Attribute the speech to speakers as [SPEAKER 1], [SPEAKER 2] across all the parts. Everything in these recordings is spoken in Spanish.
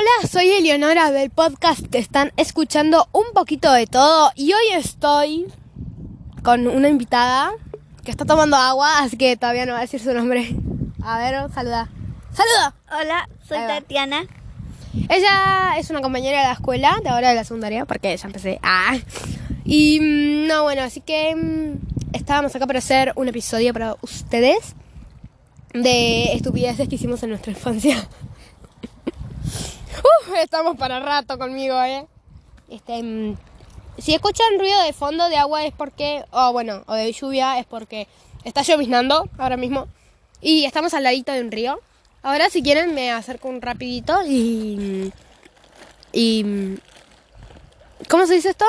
[SPEAKER 1] Hola, soy Eleonora del podcast que están escuchando un poquito de todo y hoy estoy con una invitada que está tomando agua, así que todavía no va a decir su nombre. A ver, saluda. ¡Saluda!
[SPEAKER 2] Hola, soy. Tatiana.
[SPEAKER 1] Ella es una compañera de la escuela, de ahora de la secundaria, porque ya empecé. Ah. Y mm, no, bueno, así que mm, estábamos acá para hacer un episodio para ustedes de estupideces que hicimos en nuestra infancia. Estamos para rato conmigo, ¿eh? Este, mm, si escuchan ruido de fondo de agua es porque, o bueno, o de lluvia es porque está lloviznando ahora mismo y estamos al ladito de un río. Ahora si quieren me acerco un rapidito y... y ¿Cómo se dice esto?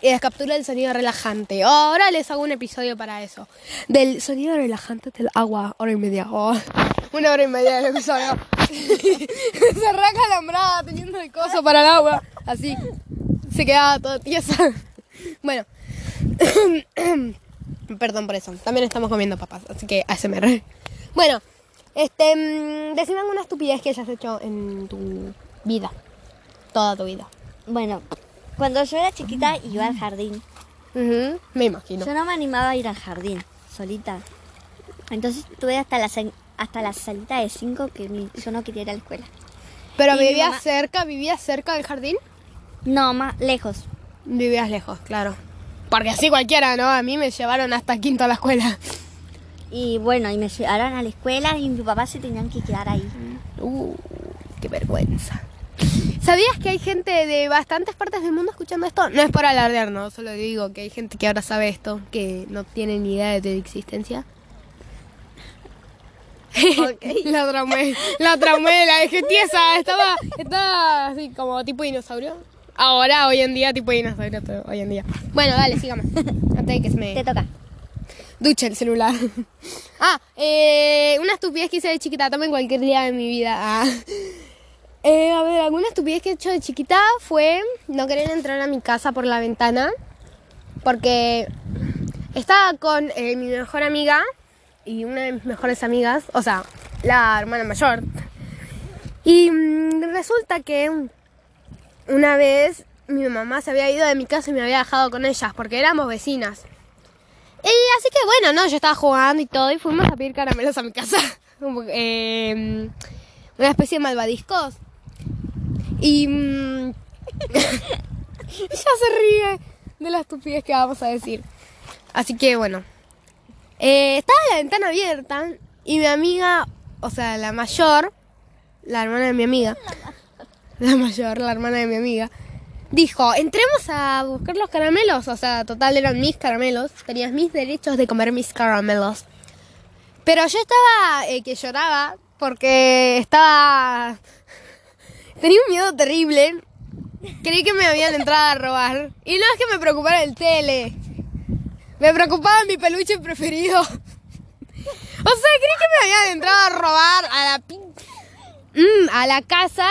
[SPEAKER 1] Y captura el sonido relajante. Ahora les hago un episodio para eso. Del sonido relajante del agua. Hora y media. Oh, una hora y media del episodio. se raca alambrada teniendo el coso para el agua. Así. Se quedaba toda tiesa. Bueno. Perdón por eso. También estamos comiendo papas. Así que ASMR. Bueno. Este, mm, decime alguna estupidez que hayas hecho en tu vida. Toda tu vida.
[SPEAKER 2] Bueno, cuando yo era chiquita iba al jardín.
[SPEAKER 1] Me imagino.
[SPEAKER 2] Yo no me animaba a ir al jardín, solita. Entonces tuve hasta la, se- hasta la salita de 5 que yo no quería ir a la escuela.
[SPEAKER 1] Pero
[SPEAKER 2] Y mamá-
[SPEAKER 1] cerca, vivías cerca del jardín.
[SPEAKER 2] No, más lejos.
[SPEAKER 1] Vivías lejos, claro. Porque así cualquiera, ¿no? A mí me llevaron hasta quinto a la escuela.
[SPEAKER 2] Y bueno, y me llevaron a la escuela y mi papá se tenían que quedar ahí.
[SPEAKER 1] Uh, qué vergüenza. ¿Sabías que hay gente de bastantes partes del mundo escuchando esto? No es por alardear, no, solo digo que hay gente que ahora sabe esto, que no tiene ni idea de tu existencia. la traumé, la traumé, la dejé tiesa, estaba, estaba así como tipo dinosaurio. Ahora, hoy en día, tipo dinosaurio, todo, hoy en día. Bueno, dale, sigamos. Antes de que se me...
[SPEAKER 2] Te toca.
[SPEAKER 1] Ducha el celular. ah, eh, una estupidez que hice de chiquita, también cualquier día de mi vida. Ah. Eh, a ver, alguna estupidez que he hecho de chiquita fue no querer entrar a mi casa por la ventana. Porque estaba con eh, mi mejor amiga y una de mis mejores amigas, o sea, la hermana mayor. Y mm, resulta que una vez mi mamá se había ido de mi casa y me había dejado con ellas porque éramos vecinas. Y así que bueno, no, yo estaba jugando y todo y fuimos a pedir caramelos a mi casa. Eh, una especie de malvadiscos. Y mm, ya se ríe de la estupidez que vamos a decir. Así que bueno, eh, estaba la ventana abierta y mi amiga, o sea, la mayor, la hermana de mi amiga, la mayor, la hermana de mi amiga, dijo, entremos a buscar los caramelos. O sea, total eran mis caramelos. Tenías mis derechos de comer mis caramelos. Pero yo estaba eh, que lloraba porque estaba... Tenía un miedo terrible. Creí que me habían entrado a robar. Y no es que me preocupara el tele. Me preocupaba mi peluche preferido. O sea, creí que me habían entrado a robar a la Mm, a la casa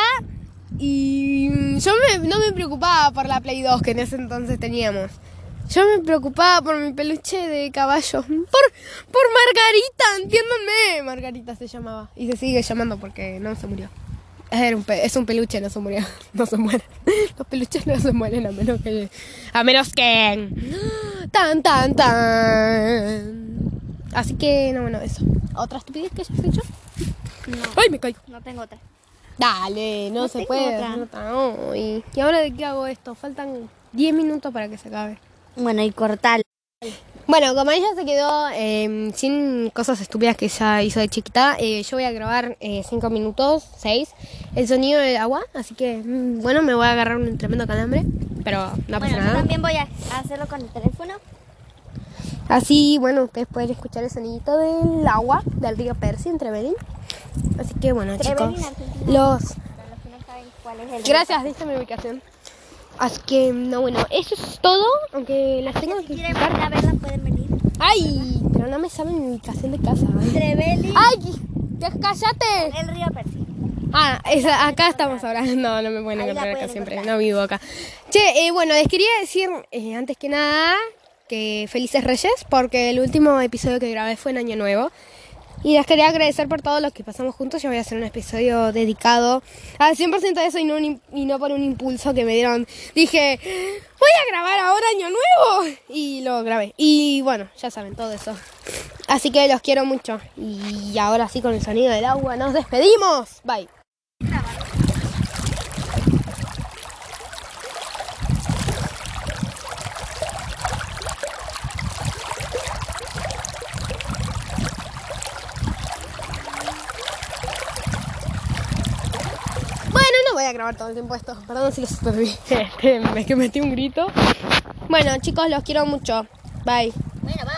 [SPEAKER 1] y mm, yo me- no me preocupaba por la Play 2 que en ese entonces teníamos. Yo me preocupaba por mi peluche de caballo. Por, por Margarita, entiéndanme. Margarita se llamaba. Y se sigue llamando porque no se murió. Era un es un peluche, no se murió. No se muere. Los peluches no se mueren a menos que... A menos que... Tan, tan, tan. Así que, no, bueno, eso. ¿Otra estupidez que hayas hecho?
[SPEAKER 2] No,
[SPEAKER 1] ¡Ay, me caigo!
[SPEAKER 2] no tengo otra.
[SPEAKER 1] Dale, no,
[SPEAKER 2] No
[SPEAKER 1] se puede.
[SPEAKER 2] otra.
[SPEAKER 1] ¿Y ahora de qué hago esto? Faltan 10 minutos para que se acabe.
[SPEAKER 2] Bueno, y cortar.
[SPEAKER 1] Bueno, como ella se quedó eh, sin cosas estúpidas que ella hizo de chiquita, eh, yo voy a grabar 5 minutos, 6, el sonido del agua. Así que, mm, bueno, me voy a agarrar un tremendo calambre, pero no pasa
[SPEAKER 2] Bueno, yo
[SPEAKER 1] nada.
[SPEAKER 2] también voy a hacerlo con el teléfono.
[SPEAKER 1] Así, bueno, ustedes pueden escuchar el sonidito del agua del río Percy entre Belín. Así que, bueno,
[SPEAKER 2] Trevelin,
[SPEAKER 1] chicos,
[SPEAKER 2] Argentina.
[SPEAKER 1] los
[SPEAKER 2] los que no saben cuál es el
[SPEAKER 1] Gracias, diste mi ubicación. Así que, no, bueno, eso es todo. Aunque las tengo
[SPEAKER 2] Si
[SPEAKER 1] que
[SPEAKER 2] quieren venir a verla, pueden venir.
[SPEAKER 1] ¡Ay! Pero no me saben mi ubicación de casa.
[SPEAKER 2] Trevelin,
[SPEAKER 1] ¡Ay! ¡Cállate!
[SPEAKER 2] el río Percy.
[SPEAKER 1] Ah, acá estamos ahora. No, no me pueden encontrar acá siempre. No vivo acá. Che, eh, bueno, les quería decir, eh, antes que nada, que felices reyes, porque el último episodio que grabé fue en Año Nuevo. Y les quería agradecer por todo lo que pasamos juntos. Yo voy a hacer un episodio dedicado al 100% de eso y no, un- y no por un impulso que me dieron. Dije, voy a grabar ahora Año Nuevo. Y lo grabé. Y bueno, ya saben todo eso. Así que los quiero mucho. Y ahora sí, con el sonido del agua, nos despedimos. Bye. Bueno, no voy a grabar todo el tiempo esto. Perdón si los perdí. Es que metí un grito. Bueno, chicos, los quiero mucho. Bye.
[SPEAKER 2] Bueno.